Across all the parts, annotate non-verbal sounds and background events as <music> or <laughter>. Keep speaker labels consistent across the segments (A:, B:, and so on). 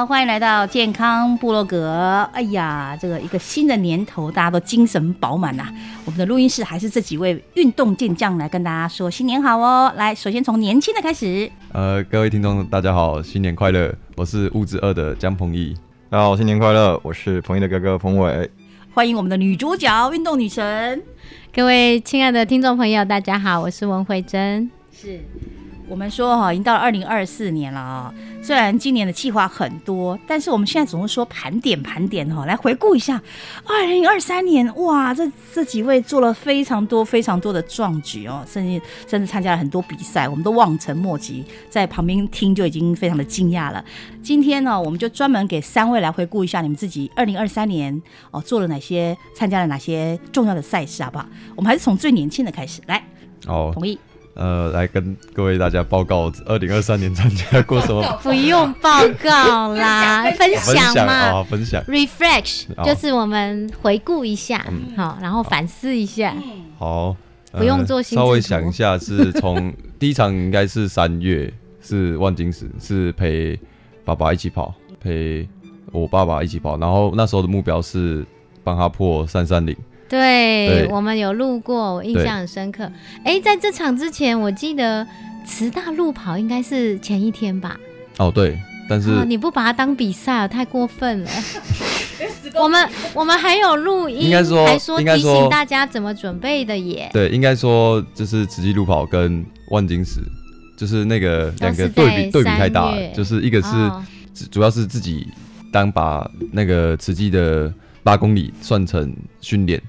A: 好，欢迎来到健康部落格。哎呀，这个一个新的年头，大家都精神饱满呐。我们的录音室还是这几位运动健将来跟大家说新年好哦。来，首先从年轻的开始。
B: 呃，各位听众大家好，新年快乐！我是物质二的江鹏毅。
C: 大家好，新年快乐！我是彭毅的哥哥彭伟。
A: 欢迎我们的女主角，运动女神。
D: 各位亲爱的听众朋友，大家好，我是文慧珍。
A: 是。我们说哈，已经到了二零二四年了啊。虽然今年的计划很多，但是我们现在总是说盘点盘点哈，来回顾一下二零二三年。哇，这这几位做了非常多非常多的壮举哦，甚至甚至参加了很多比赛，我们都望尘莫及，在旁边听就已经非常的惊讶了。今天呢，我们就专门给三位来回顾一下你们自己二零二三年哦做了哪些，参加了哪些重要的赛事，好不好？我们还是从最年轻的开始来。
B: 哦，
A: 同意。
B: 呃，来跟各位大家报告，二零二三年参加过什么？
D: 不用报告啦，<laughs> 分享
B: 嘛，分享。
D: Refresh 就是我们回顾一下，好，然后反思一下。
B: 好，
D: 不用做心。
B: 稍微想一下，是从第一场应该是三月，是万金石，是陪爸爸一起跑，陪我爸爸一起跑，然后那时候的目标是帮他破三三零。
D: 对我们有路过，我印象很深刻。哎，在这场之前，我记得慈大路跑应该是前一天吧？
B: 哦，对，但是
D: 你不把它当比赛，太过分了。<laughs> 我们我们还有录音，
B: 应该说
D: 还说提醒大家怎么准备的耶。
B: 对，应该说就是慈济路跑跟万金石，就是那个两个对比对比太大，就是一个是主要是自己当把那个慈济的八公里算成训练。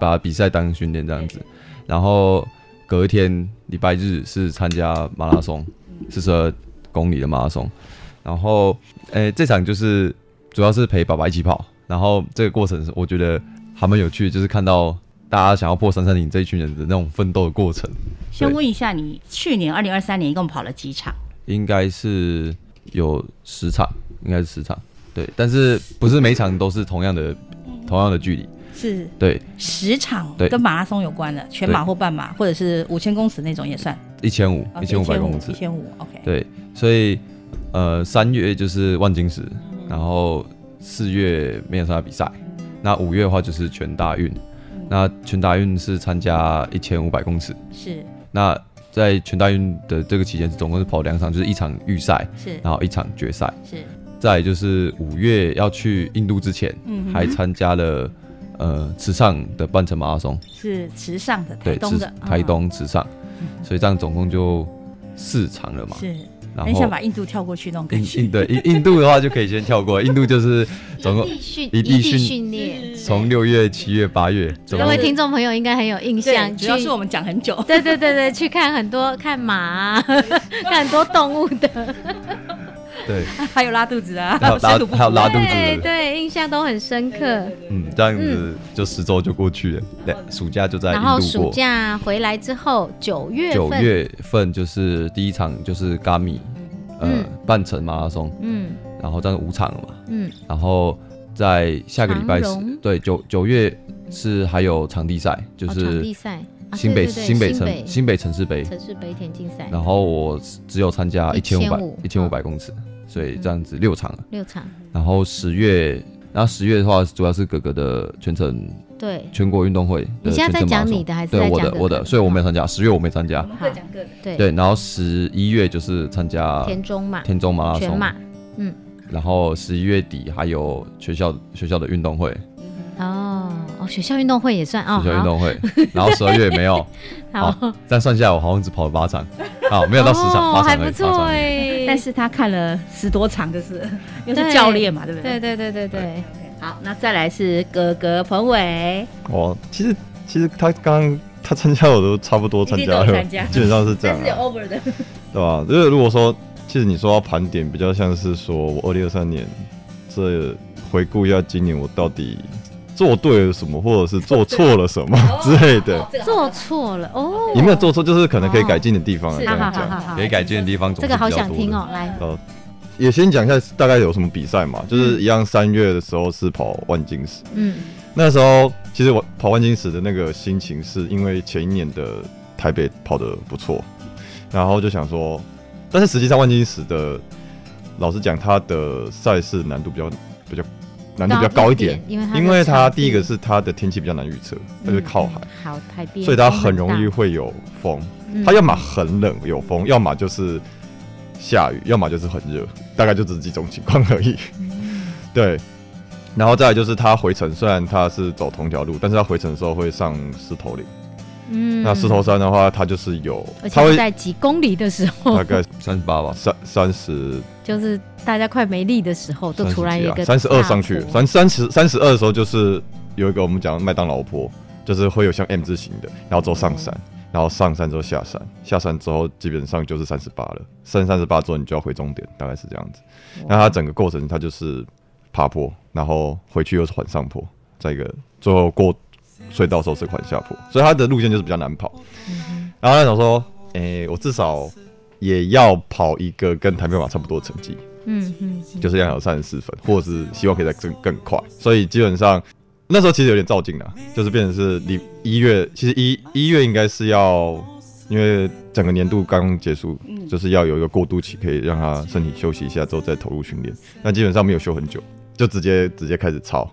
B: 把比赛当训练这样子，然后隔一天礼拜日是参加马拉松，四十二公里的马拉松，然后诶这场就是主要是陪爸爸一起跑，然后这个过程是我觉得还蛮有趣，就是看到大家想要破三三零这一群人的那种奋斗的过程。
A: 先问一下，你去年二零二三年一共跑了几场？
B: 应该是有十场，应该是十场，对，但是不是每场都是同样的同样的距离。
A: 是
B: 对
A: 十场跟马拉松有关的，全马或半马，或者是五千公尺那种也算。
B: 一千五，一千五百公尺，
A: 一千五，OK。
B: 对，所以呃，三月就是万金石，然后四月没有参加比赛，那五月的话就是全大运，那全大运是参加一千五百公尺。
A: 是。
B: 那在全大运的这个期间，总共是跑两场，就是一场预赛，
A: 是，
B: 然后一场决赛。
A: 是。
B: 再就是五月要去印度之前，嗯，还参加了。呃，池上的半程马拉松
A: 是池上的，台东的
B: 台东池上，所以这样总共就四场了嘛。
A: 是，很想把印度跳过去那种感觉。
B: 印对印印度的话就可以先跳过，印度就是总共
D: 一地训练，
B: 从六月、七月、八月。
D: 各位听众朋友应该很有印象，
A: 主要是我们讲很久。
D: 对对对对，去看很多看马，<laughs> 看很多动物的。
B: 对，<laughs>
A: 还有拉肚子啊，
B: 还有拉 <laughs> 还有拉肚子，
D: 对对，印象都很深刻。
B: 嗯，这样子就十周就过去了，对，暑假就在。
D: 然后暑假回来之后，九月
B: 九月份就是第一场就是咖米，呃，半程马拉松，嗯，然后这样五场了嘛，嗯，然后在下个礼拜是，对，九九月是还有场地赛，就是
D: 场地赛，新
B: 北新北城新北城市杯。
D: 城市杯田径赛，
B: 然后我只有参加一千五百一千五百公尺。所以这样子六场，
D: 六场。
B: 然后十月，然后十月的话，主要是哥哥的全程，
D: 对，
B: 全国运动会。
D: 你现在在讲你的还是
B: 对我的？我的，所以我没有参加。十月我没参加。
A: 各讲各的。
D: 对
B: 对，然后十一月就是参加
D: 田中马，
B: 田中马拉松，
D: 马。嗯。
B: 然后十一月底还有学校学校的运动会。
D: 哦哦，学校运动会也算哦。
B: 学校运动会，然后十二月没有。<laughs>
D: 好，
B: 这样算下来，我好像只跑了八场，好，没有到十场，八场
D: 还不错哎。
A: 但是他看了十多场，就是又是教练嘛，对不
D: 对？对对对对对。
A: 好，那再来是哥哥彭伟。
C: 哦，其实其实他刚刚他参加我都差不多参加了，基本上是这样。
A: 是 over 的，
C: 对吧？就是如果说，其实你说要盘点，比较像是说我二零二三年这回顾一下今年我到底做对了什么，或者是做错了什么 <laughs> 之类的。
D: 做错了哦，
C: 有没有做错，就是可能可以改进的地方。
D: 好好好好，
B: 可以改进的地方，
D: 这个好想听哦。来，呃，
C: 也先讲一下大概有什么比赛嘛，就是一样三月的时候是跑万金石，嗯。那时候其实我跑万金石的那个心情，是因为前一年的台北跑的不错，然后就想说，但是实际上万金石的，老实讲，它的赛事难度比较比较难度比较高一点，因为因为它第一个是它的天气比较难预测，它是靠海，
D: 好海边，
C: 所以它很容易会有风，它要么很冷有风，要么就是下雨，要么就是很热，大概就这几种情况而已，对。然后再来就是它回程，虽然它是走同条路，但是它回程的时候会上石头岭。嗯，那石头山的话，它就是有，
D: 它会在几公里的时候，
C: 大概三十八吧，三三十，
D: 就是大家快没力的时候，就突然一个
C: 三十二上去，三三十三十二的时候，就是有一个我们讲麦当劳坡，就是会有像 M 字形的，然后走上山，然后上山之后下山，下山之后基本上就是三十八了，剩三十八之后你就要回终点，大概是这样子。那它整个过程它就是。爬坡，然后回去又是缓上坡，再一个最后过隧道时候是缓下坡，所以它的路线就是比较难跑。然后他想说，诶，我至少也要跑一个跟台北马差不多的成绩，嗯嗯，就是要有三十四分，或者是希望可以再更更快。所以基本上那时候其实有点照镜了，就是变成是离一月，其实一一月应该是要，因为整个年度刚结束，就是要有一个过渡期，可以让他身体休息一下之后再投入训练。但基本上没有休很久。就直接直接开始操，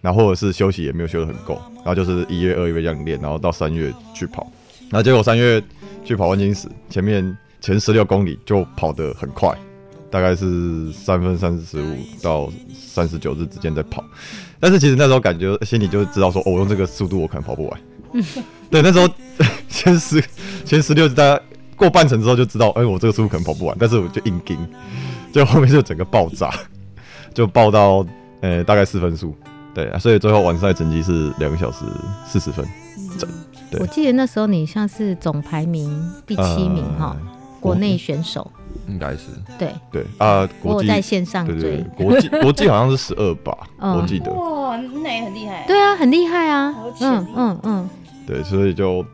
C: 然后或者是休息也没有休得很够，然后就是一月二月这样练，然后到三月去跑，然后结果三月去跑万金石，前面前十六公里就跑得很快，大概是三分三十五到三十九日之间在跑，但是其实那时候感觉心里就知道说，哦，我用这个速度我可能跑不完。<laughs> 对，那时候 <laughs> 前十前十六大家过半程之后就知道，哎，我这个速度可能跑不完，但是我就硬盯，就后面就整个爆炸。就爆到，呃，大概四分数，对啊，所以最后完赛成绩是两个小时四十分整。
D: 我记得那时候你像是总排名第七名哈，国内选手
B: 应该是。
D: 对
C: 对啊，
D: 我在线上追
C: 国际 <laughs> 国际好像是十二吧，我记得。
A: 哇，那也很厉害。
D: 对啊，很厉害啊。嗯嗯嗯。
C: 对，所以就，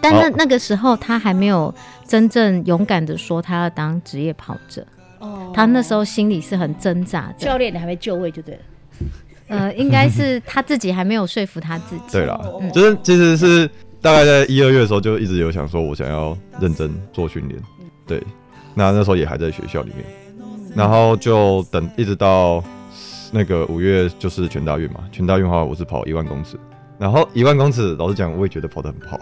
D: 但那那个时候他还没有真正勇敢的说他要当职业跑者。哦他那时候心里是很挣扎的，
A: 教练你还没就位就对了。
D: 呃，应该是他自己还没有说服他自己。
C: 对啦，就是其实是大概在一二月的时候就一直有想说，我想要认真做训练。对，那那时候也还在学校里面，然后就等一直到那个五月就是全大运嘛。全大运的话，我是跑一万公尺，然后一万公尺，老实讲，我也觉得跑得很不好。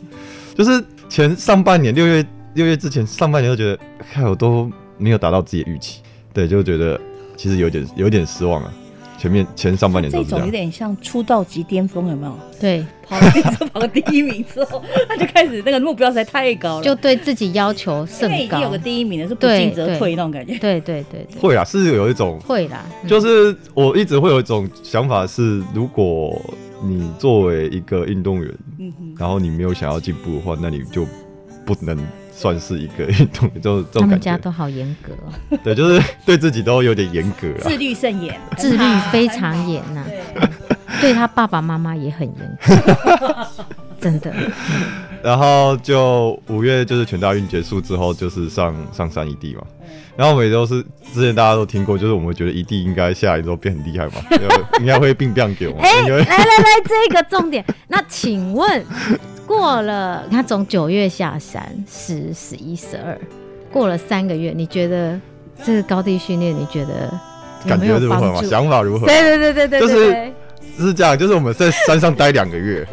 C: <laughs> 就是前上半年六月六月之前上半年都觉得，看我都。没有达到自己的预期，对，就觉得其实有点有点失望啊。前面前上半年这
A: 种有点像出道即巅峰，有没有？
D: 对，
A: 跑了跑第一名之后，<laughs> 他就开始那个目标实在太高了，
D: 就对自己要求甚高。
A: 已经有个第一名了，是不进则退那种感觉。
D: 对对对，
C: 会啊，是有一种
D: 会啦。
C: 就是我一直会有一种想法是，如果你作为一个运动员，然后你没有想要进步的话，那你就不能。算是一个运动，<laughs> 就这种感觉。他
D: 们家都好严格，<laughs>
C: 对，就是对自己都有点严格，
A: 自律甚严，<laughs>
D: 自律非常严呐。对他爸爸妈妈也很严格，真的。
C: 然后就五月就是全大运结束之后，就是上上山一地嘛。然后我们也都是之前大家都听过，就是我们觉得一定应该下来之后变很厉害嘛，应该会并变给我。
D: 哎，来来来，这个重点。那请问？过了，他从九月下山，十、十一、十二，过了三个月，你觉得这个高地训练，你觉得
C: 感觉如何嘛？想法如何？
D: 对对对对对，
C: 就是是这样，就是我们在山上待两个月，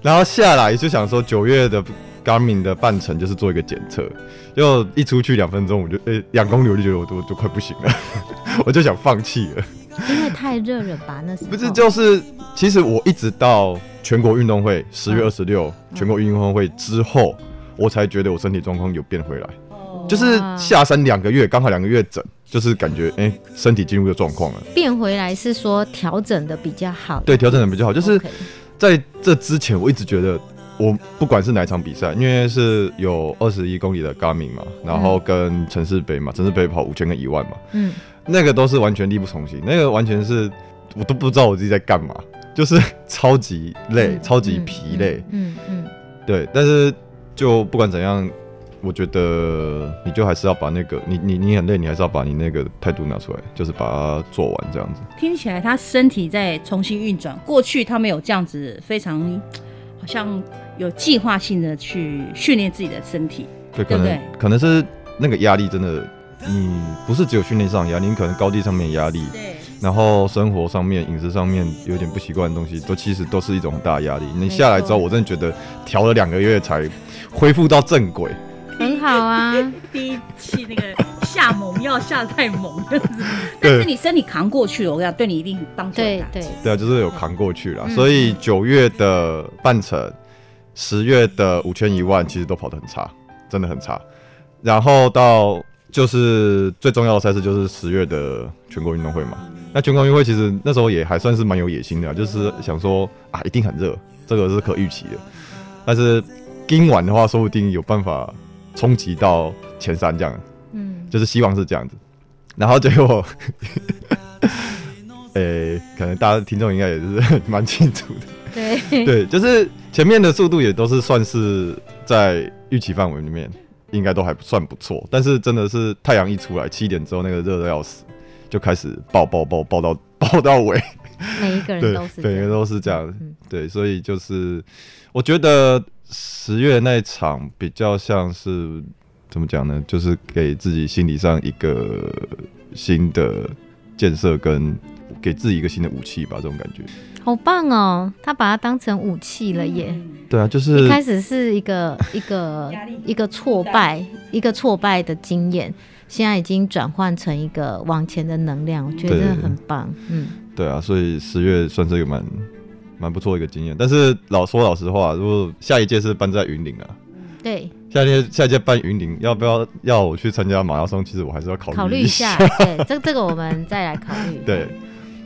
C: 然后下来就想说九月的 Garmin 的半程就是做一个检测，就一出去两分钟，我就诶两公里我就觉得我都就快不行了，<laughs> 我就想放弃了，
D: 因为太热了吧？那是
C: 不是就是其实我一直到。全国运动会十月二十六，全国运动会之后，我才觉得我身体状况有变回来，就是下山两个月，刚好两个月整，就是感觉哎，身体进入的状况了。
D: 变回来是说调整的比较好，
C: 对，调整的比较好。就是在这之前，我一直觉得我不管是哪一场比赛，因为是有二十一公里的 Garmin 嘛，然后跟城市杯嘛，城市杯跑五千跟一万嘛，
D: 嗯，
C: 那个都是完全力不从心，那个完全是我都不知道我自己在干嘛，就是超级累，
D: 嗯
C: 超级疲累，
D: 嗯嗯。
C: 对，但是就不管怎样，我觉得你就还是要把那个你你你很累，你还是要把你那个态度拿出来，就是把它做完这样子。
A: 听起来他身体在重新运转，过去他没有这样子非常好像有计划性的去训练自己的身体。
C: 对，可能
A: 对对
C: 可能是那个压力真的，你不是只有训练上的压力，你可能高地上面的压力，
A: 对，
C: 然后生活上面、饮食上面有点不习惯的东西，都其实都是一种很大压力。你下来之后，我真的觉得调了两个月才恢复到正轨。
D: 很好啊。<laughs>
A: 第一期那个下猛药下太猛，这样子。但是你身体扛过去了，我跟你讲，对你一定帮助很大。
D: 对对，
C: 对啊，就是有扛过去了。
D: 嗯
C: 所以九月的半程，十月的五千一万，其实都跑得很差，真的很差。然后到就是最重要的赛事，就是十月的全国运动会嘛。那全国运动会其实那时候也还算是蛮有野心的啊，就是想说啊，一定很热，这个是可预期的。但是今晚的话，说不定有办法冲击到前三这样。
D: 嗯，
C: 就是希望是这样子。然后结果，<laughs> 诶、可能大家听众应该也是 <laughs> 蛮清楚的。
D: 对，
C: 对，就是前面的速度也都是算是在预期范围里面，应该都还算不错。但是真的是太阳一出来，七点之后那个热的要死，就开始爆爆爆爆到爆到尾。
D: 每一个人
C: 对
D: 都是。
C: 每个人都是这样。
D: 嗯
C: 对，所以就是我觉得十月那一场比较像是怎么讲呢？就是给自己心理上一个新的建设，跟给自己一个新的武器吧，这种感觉。
D: 好棒哦，他把它当成武器了耶。
A: 嗯
C: 对啊，就是
D: 一开始是一个一个一个挫败，一个挫败的经验，现在已经转换成一个往前的能量，我觉得真的很棒。嗯，
C: 对啊，所以十月算是一个蛮蛮不错的一个经验。但是老说老实话，如果下一届是搬在云林啊，
D: 对，
C: 下一届下届办云林，要不要要我去参加马拉松？其实我还是要考虑
D: 考虑一下，对，这这个我们再来考虑。
C: 对，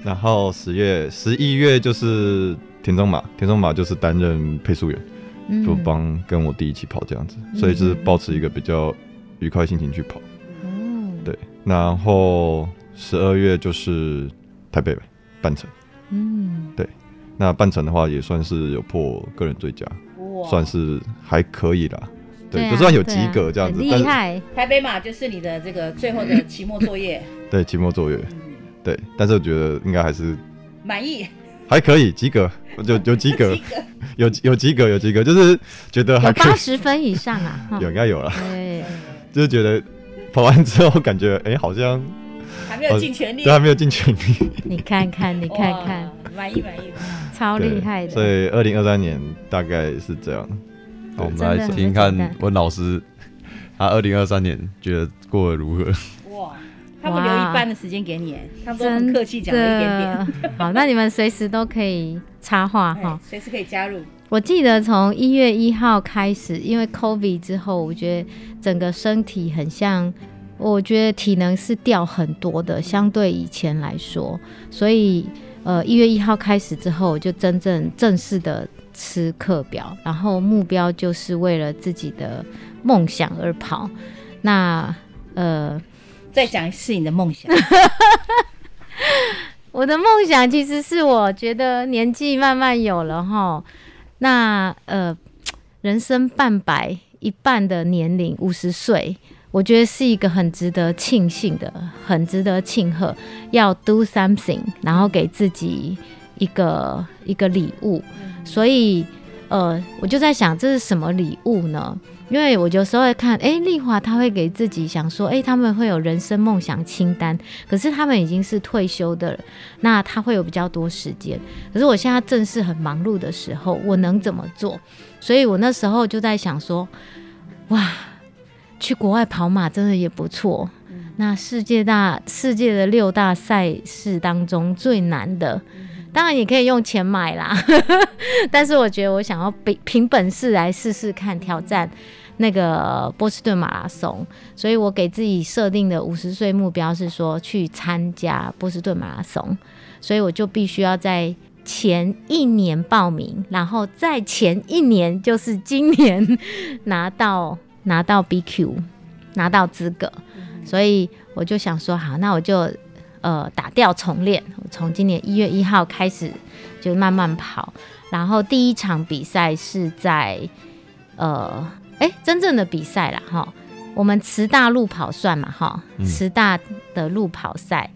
C: 然后十月、十一月就是田中马，田中马就是担任配速员，
D: 嗯。
C: 就帮跟我弟一起跑这样子，所以就是保持一个比较愉快心情去跑。
D: 嗯
C: 对，然后十二月就是台北半程，
D: 嗯，对
C: 那半程的话也算是有破个人最佳，
A: 哇
C: 算是还可以啦。对，
D: 啊
C: 就算有及格这样子
D: 厉害。
A: 台北马就是你的这个最后的 <laughs> 期末作业，
C: 对期末作业，
A: 嗯，
C: 对，但是我觉得应该还是
A: 满意，
C: 还可以及格，有有及格，<laughs> 有有及格，有及格，就是觉得还
D: 有
C: 可以。
D: 八十分以上啊！<laughs>
C: 有应该有了，
D: 对，
C: 就是觉得跑完之后感觉哎、好像
A: 还没有尽全力。
C: 对，还没有尽全力，
D: 你看看，你看看，
A: 哇，满意满意。
D: 超
C: 对
D: 厉害的所。
C: 以二零二三年大概是这样。
B: 好，我们来听听看温老师，他二零二三年觉得过得如何？
A: 哇，他们留一半的时间给你，他们都很客气讲了一点点，
D: 好，那你们随时都可以插话
A: 哎
D: 哈。
A: 随时可以加入。
D: 我记得从一月一号开始，因为 COVID 之后，我觉得整个身体很像，我觉得体能是掉很多的，相对以前来说，所以呃一月一号开始之后，我就真正正式的吃课表，然后目标就是为了自己的梦想而跑。那呃，
A: 再讲一次你的梦想，<laughs>
D: 我的梦想其实是我觉得年纪慢慢有了哈，那呃，人生半百一半的年龄五十岁，我觉得是一个很值得庆幸的，很值得庆贺，要 do something，然后给自己一个一个礼物，所以呃，我就在想这是什么礼物呢？因为我有时候会看，诶，丽华她会给自己想说，诶，他们会有人生梦想清单，可是他们已经是退休的了，那他会有比较多时间。可是我现在正是很忙碌的时候，我能怎么做？所以我那时候就在想说，哇，去国外跑马真的也不错。那世界大世界的六大赛事当中最难的，当然也可以用钱买啦，<laughs> 但是我觉得我想要比凭本事来试试看挑战那个波士顿马拉松，所以我给自己设定的五十岁目标是说去参加波士顿马拉松，所以我就必须要在前一年报名，然后在前一年就是今年 <laughs> 拿到拿到 BQ 拿到资格，所以我就想说，好，那我就呃打掉重练，我从今年一月一号开始就慢慢跑，然后第一场比赛是在呃哎真正的比赛啦哈，我们慈大路跑算嘛哈，慈大的路跑赛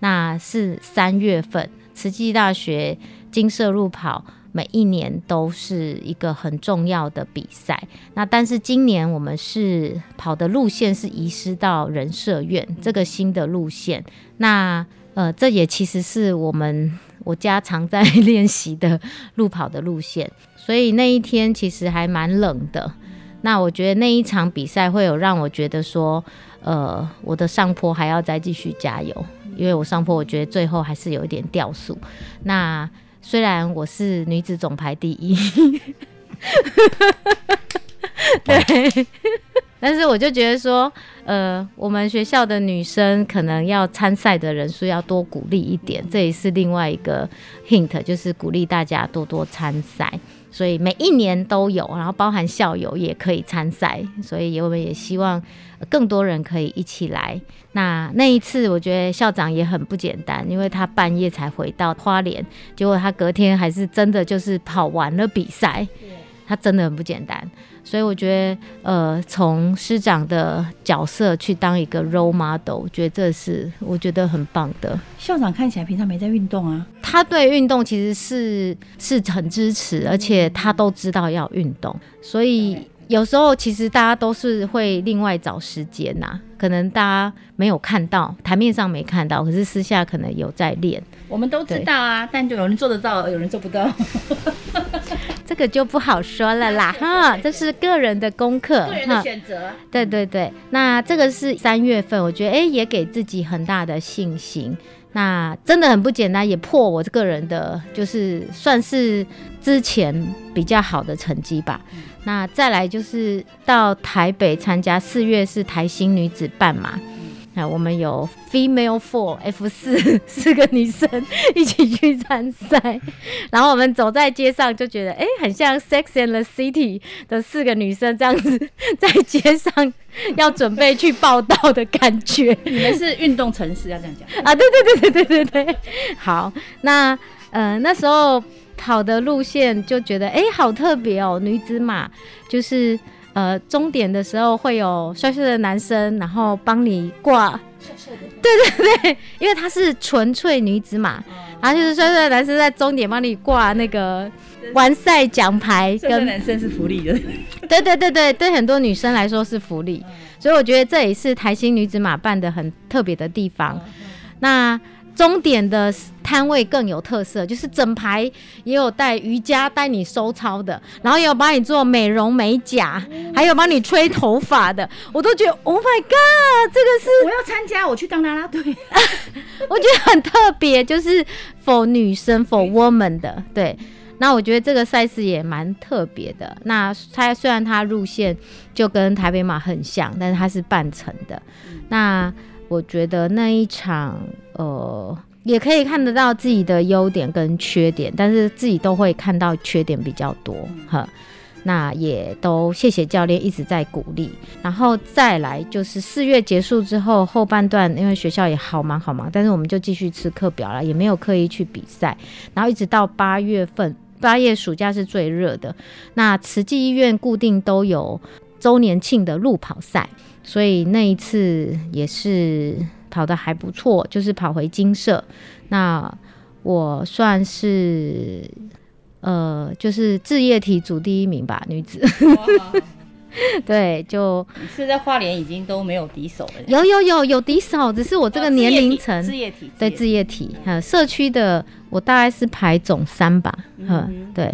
D: 那是三月份。慈济大学金色路跑每一年都是一个很重要的比赛，那但是今年我们是跑的路线是移师到人社院这个新的路线，那呃这也其实是我们我家常在练习的路跑的路线，所以那一天其实还蛮冷的。那我觉得那一场比赛会有让我觉得说，呃，我的上坡还要再继续加油。因为我上坡，我觉得最后还是有一点掉速。那虽然我是女子总排第一，<laughs> 对，但是我就觉得说，呃，我们学校的女生可能要参赛的人数要多鼓励一点，这也是另外一个 hint，就是鼓励大家多多参赛。所以每一年都有，然后包含校友也可以参赛，所以我们也希望更多人可以一起来。那那一次我觉得校长也很不简单，因为他半夜才回到花莲，结果他隔天还是真的就是跑完了比赛，他真的很不简单。所以我觉得，呃，从师长的角色去当一个 role model，我觉得这是我觉得很棒的。
A: 校长看起来平常没在运动啊，
D: 他对运动其实是是很支持，而且他都知道要运动，所以有时候其实大家都是会另外找时间呐，可能大家没有看到台面上没看到，可是私下可能有在练。
A: 我们都知道啊，但就有人做得到，有人做不到。<laughs>
D: 这个就不好说了啦，哈，这是个人的功课，
A: 个人的选择。
D: 对对对，那这个是三月份，我觉得哎，也给自己很大的信心。那真的很不简单，也破我这个人的，就是算是之前比较好的成绩吧。那再来就是到台北参加，四月是台新女子半马。那我们有 female four F 四 <laughs> 四个女生一起去参赛，<laughs> 然后我们走在街上就觉得，哎，很像 Sex and the City 的四个女生这样子 <laughs> 在街上要准备去报道的感觉。
A: 你们是运动城市，要这样讲
D: 啊？对对对对对对对。好，那呃那时候跑的路线就觉得，哎，好特别哦，女子马就是。呃，终点的时候会有帅帅的男生，然后帮你挂。帅帅的。对对对，因为他是纯粹女子嘛，然后就是帅帅的男生在终点帮你挂那个完赛奖牌。
A: 跟男生是福利的。
D: 对对对对，对很多女生来说是福利，所以我觉得这也是台新女子马办的很特别的地方。那。终点的摊位更有特色，就是整排也有带瑜伽带你收操的，然后也有帮你做美容美甲，还有帮你吹头发的，我都觉得 Oh my God，这个是
A: 我要参加，我去当啦啦队，<laughs>
D: 我觉得很特别，就是 for 女生 for woman 的，对。那我觉得这个赛事也蛮特别的。那它虽然它路线就跟台北马很像，但是它是半程的。那我觉得那一场，呃，也可以看得到自己的优点跟缺点，但是自己都会看到缺点比较多，哈。那也都谢谢教练一直在鼓励，然后再来就是四月结束之后后半段，因为学校也好忙好忙，但是我们就继续吃课表了，也没有刻意去比赛，然后一直到八月份，八月暑假是最热的，那慈济医院固定都有周年庆的路跑赛。所以那一次也是跑的还不错，就是跑回金色。那我算是呃，就是志业体组第一名吧，女子。<laughs> 对，就
A: 是在花莲已经都没有敌手了。
D: 有有有有敌手，只是我这个年龄层。
A: 志业体
D: 对置业体，哈，社区的我大概是排总三吧，嗯，对。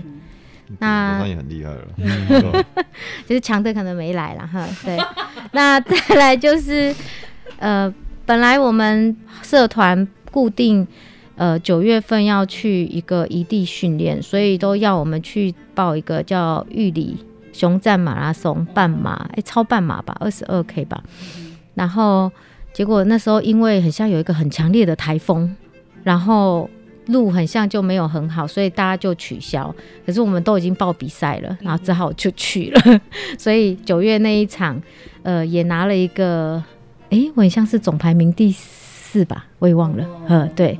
C: 那也很厉害了，<laughs>
D: 就是强的可能没来了哈。对，那再来就是，呃，本来我们社团固定，呃，九月份要去一个异地训练，所以都要我们去报一个叫玉里熊战马拉松半马，哎，超半马吧，二十二 K 吧。然后结果那时候因为很像有一个很强烈的台风，然后。路很像就没有很好，所以大家就取消。可是我们都已经报比赛了，然后只好就去了。<laughs> 所以九月那一场，呃，也拿了一个，诶，我很像是总排名第四吧，我也忘了，呃，对。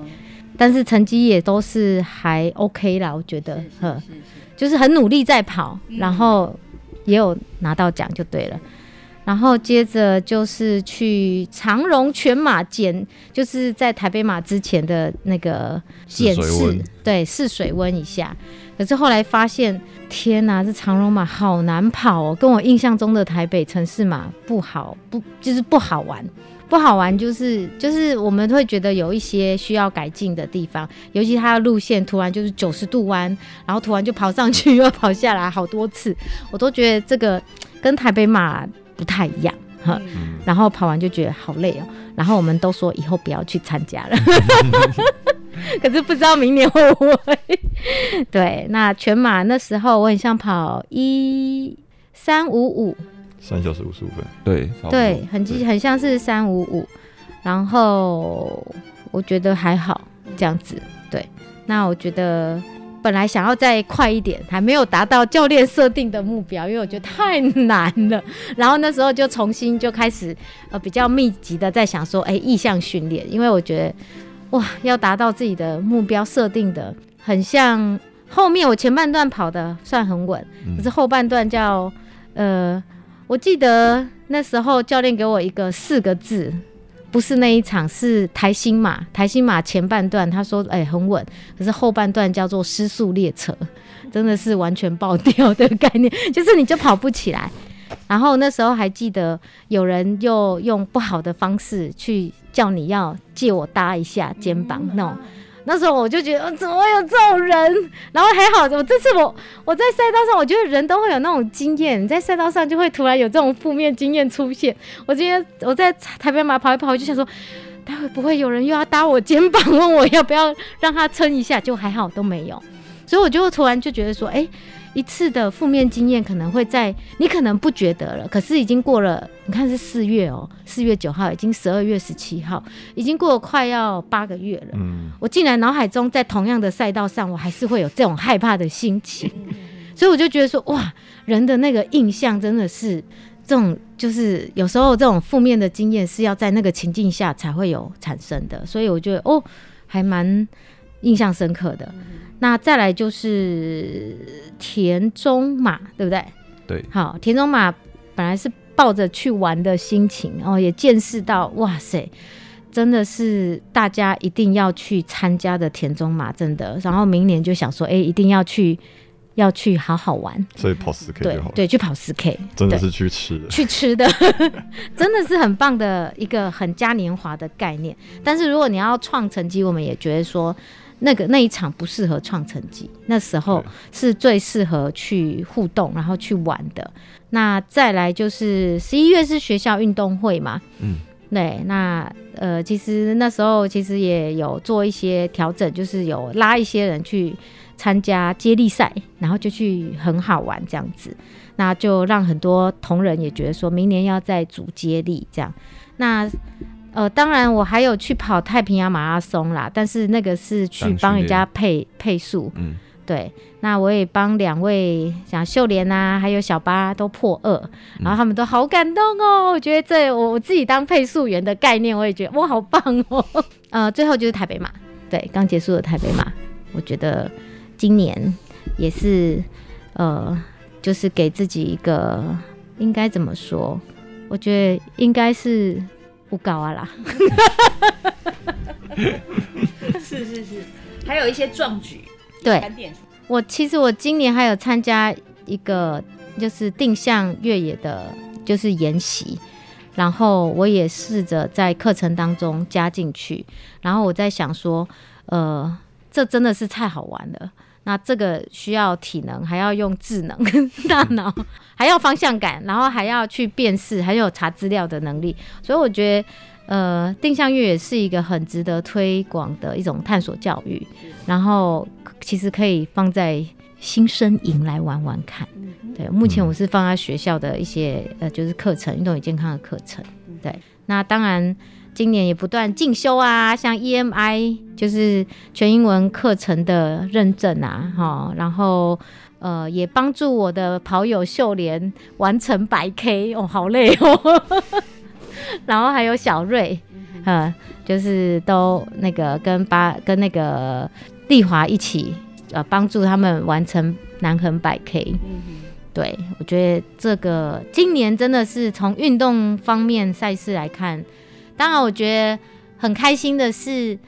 D: 但是成绩也都是还 OK 啦，我觉得，呵，就是很努力在跑，然后也有拿到奖就对了。然后接着就是去长荣全马检，就是在台北马之前的那个检视，对，试水温一下。可是后来发现，天哪，这长荣马好难跑哦，跟我印象中的台北城市马不好，不就是不好玩，不好玩就是就是我们会觉得有一些需要改进的地方，尤其它的路线突然就是九十度弯，然后突然就跑上去又跑下来好多次，我都觉得这个跟台北马。不太一样哈，然后跑完就觉得好累哦，然后我们都说以后不要去参加了，<laughs> 可是不知道明年会不会。对，那全马那时候我很像跑一三五五，
C: 三小时五十五分，
B: 对
D: 对，很记很像是三五五，然后我觉得还好这样子，对，那我觉得。本来想要再快一点，还没有达到教练设定的目标，因为我觉得太难了。然后那时候就重新就开始呃比较密集的在想说，哎，意向训练，因为我觉得哇，要达到自己的目标设定的，很像后面我前半段跑的算很稳，可是后半段叫呃，我记得那时候教练给我一个四个字。不是那一场，是台新马。台新马前半段他说哎很稳，可是后半段叫做失速列车，真的是完全爆掉的概念，<laughs> 就是你就跑不起来。然后那时候还记得有人又用不好的方式去叫你要借我搭一下肩膀那种。那时候我就觉得怎么会有这种人？然后还好，我这次我我在赛道上，我觉得人都会有那种经验，你在赛道上就会突然有这种负面经验出现。我今天我在台北马跑一跑，我就想说，待会不会有人又要搭我肩膀，问我要不要让他撑一下？就还好都没有，所以我就突然就觉得说，哎。一次的负面经验可能会在你可能不觉得了，可是已经过了。你看是四月哦，四月九号已经十二月十七号，已经过了快要八个月了。嗯，我竟然脑海中在同样的赛道上，我还是会有这种害怕的心情，所以我就觉得说，哇，人的那个印象真的是这种，就是有时候这种负面的经验是要在那个情境下才会有产生的，所以我觉得哦，还蛮印象深刻的。那再来就是田中马，对不对？
B: 对，
D: 好，田中马本来是抱着去玩的心情，哦，也见识到，哇塞，真的是大家一定要去参加的田中马，真的。然后明年就想说，哎，一定要去，要去好好玩，
C: 所以跑十 K 就好，
D: 对，去跑十 K，
C: 真的是去吃的，
D: 去吃的，<laughs> 真的是很棒的一个很嘉年华的概念。但是如果你要创成绩，我们也觉得说。那个那一场不适合创成绩，那时候是最适合去互动，然后去玩的。那再来就是十一月是学校运动会嘛，嗯，对，那呃，其实那时候其实也有做一些调整，就是有拉一些人去参加接力赛，然后就去很好玩这样子，那就让很多同仁也觉得说明年要再组接力这样，那。呃，当然我还有去跑太平洋马拉松啦，但是那个是去帮人家配配速。嗯，对，那我也帮两位像秀莲啊，还有小八都破二，然后他们都好感动哦。我觉得这我我自己当配速员的概念，我也觉得哇，好棒哦。<laughs> 呃，最后就是台北马，对，刚结束的台北马，我觉得今年也是呃，就是给自己一个应该怎么说？我觉得应该是。不高啊啦，<laughs>
A: 是是是，还有一些壮举。
D: 对，我其实我今年还有参加一个就是定向越野的，就是研习，然后我也试着在课程当中加进去，然后我在想说，呃，这真的是太好玩了。那这个需要体能，还要用智能 <laughs> 大脑，还要方向感，然后还要去辨识，还有查资料的能力。所以我觉得，呃，定向越野是一个很值得推广的一种探索教育。然后其实可以放在新生营来玩玩看。对，目前我是放在学校的一些呃，就是课程，运动与健康的课程。对，那当然今年也不断进修啊，像 EMI 就是全英文课程的认证啊，哈，然后呃也帮助我的跑友秀莲完成百 K 哦，好累哦。<laughs> 然后还有小瑞，呃，就是都那个跟巴跟那个丽华一起呃帮助他们完成南横百 K。对，我觉得这个今年真的是从运动方面赛事来看，当然我觉得很开心的是，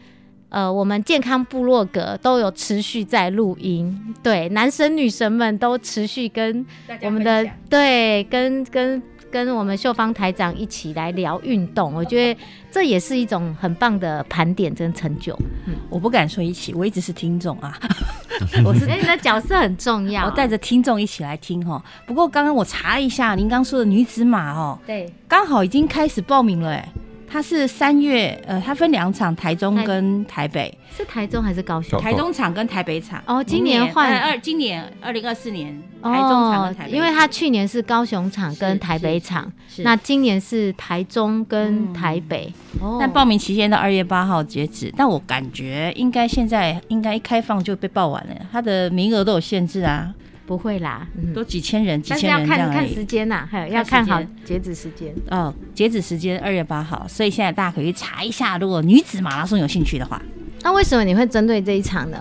D: 呃，我们健康部落格都有持续在录音，对，男神女神们都持续跟我们的对跟跟跟我们秀芳台长一起来聊运动，我觉得这也是一种很棒的盘点跟成就。
A: 嗯，我不敢说一起，我一直是听众啊。<laughs> 我是
D: 你的角色很重要，
A: 我带着听众一起来听哈。不过刚刚我查一下，您刚说的女子马哦，
D: 对，
A: 刚好已经开始报名了哎。它是三月，呃，它分两场，台中跟台北。
D: 是台中还是高雄？
A: 台中场跟台北场。
D: 哦，今年换
A: 二，今年二零二四年台中场跟台北。
D: 因为他去年是高雄场跟台北场，那今年是台中跟台北。
A: 哦。但报名期限到二月八号截止，但我感觉应该现在应该一开放就被报完了，它的名额都有限制啊。
D: 不会啦，
A: 都几千人，几千
D: 人这样要看看时间呐，还有要看好截止时间。
A: 哦，截止时间二月八号，所以现在大家可以查一下，如果女子马拉松有兴趣的话。
D: 那为什么你会针对这一场呢？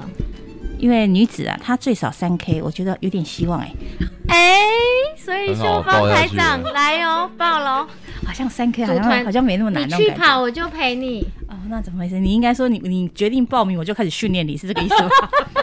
A: 因为女子啊，她最少三 K，我觉得有点希望哎。
D: 哎，所以秀芳台长来哦，报喽。
A: 好像三 K 好像好像没那么难。
D: 你去跑我就陪你。
A: 哦，那怎么回事？你应该说你你决定报名我就开始训练你，是这个意思吗？<laughs>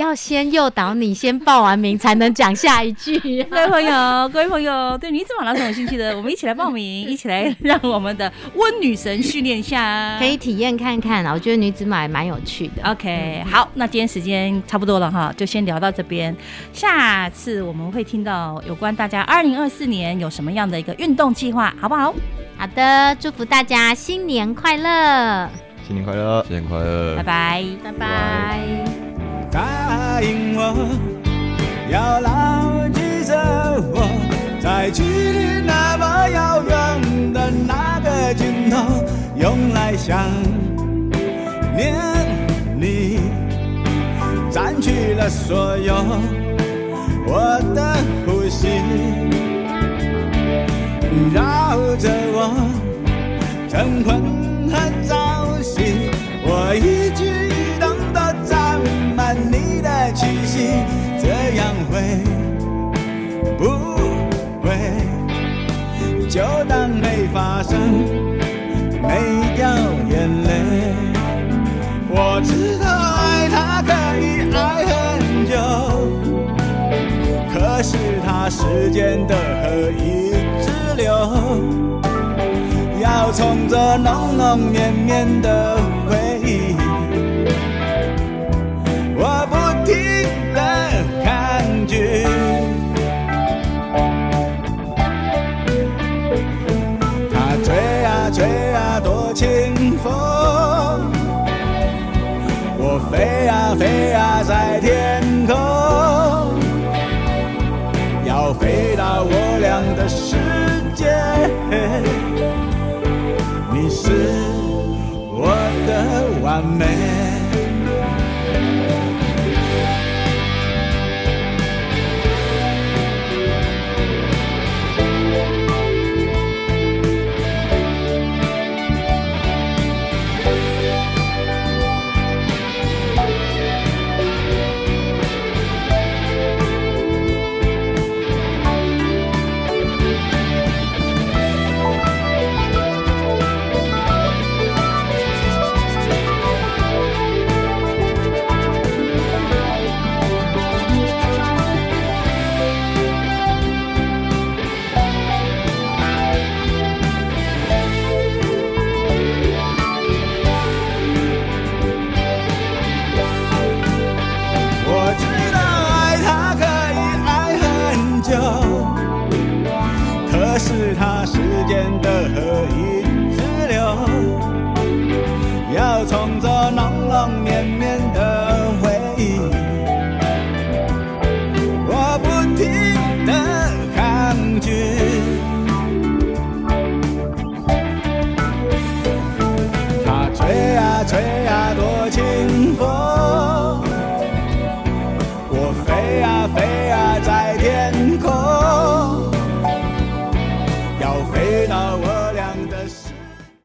D: 要先诱导你先报完名，才能讲下一句。<laughs>
A: 各位朋友，<laughs> 各位朋友，对女子马拉松有兴趣的，我们一起来报名，<laughs> 一起来让我们的温女神训练一下，
D: 可以体验看看啊。我觉得女子马蛮有趣的。
A: OK，好，那今天时间差不多了哈，就先聊到这边。下次我们会听到有关大家二零二四年有什么样的一个运动计划，好不好？
D: 好的，祝福大家新年快乐，
C: 新年快乐，
B: 新年快乐，
A: 拜拜，
D: 拜拜。
E: 答应我，要牢记着我，在距离那么遥远的那个尽头，用来想念你，占据了所有我的呼吸，绕着我晨昏和朝夕，我一这样会不会就当没发生，没掉眼泪？我知道爱他可以爱很久，可是他时间的河一直流，要冲着浓浓绵绵的回忆。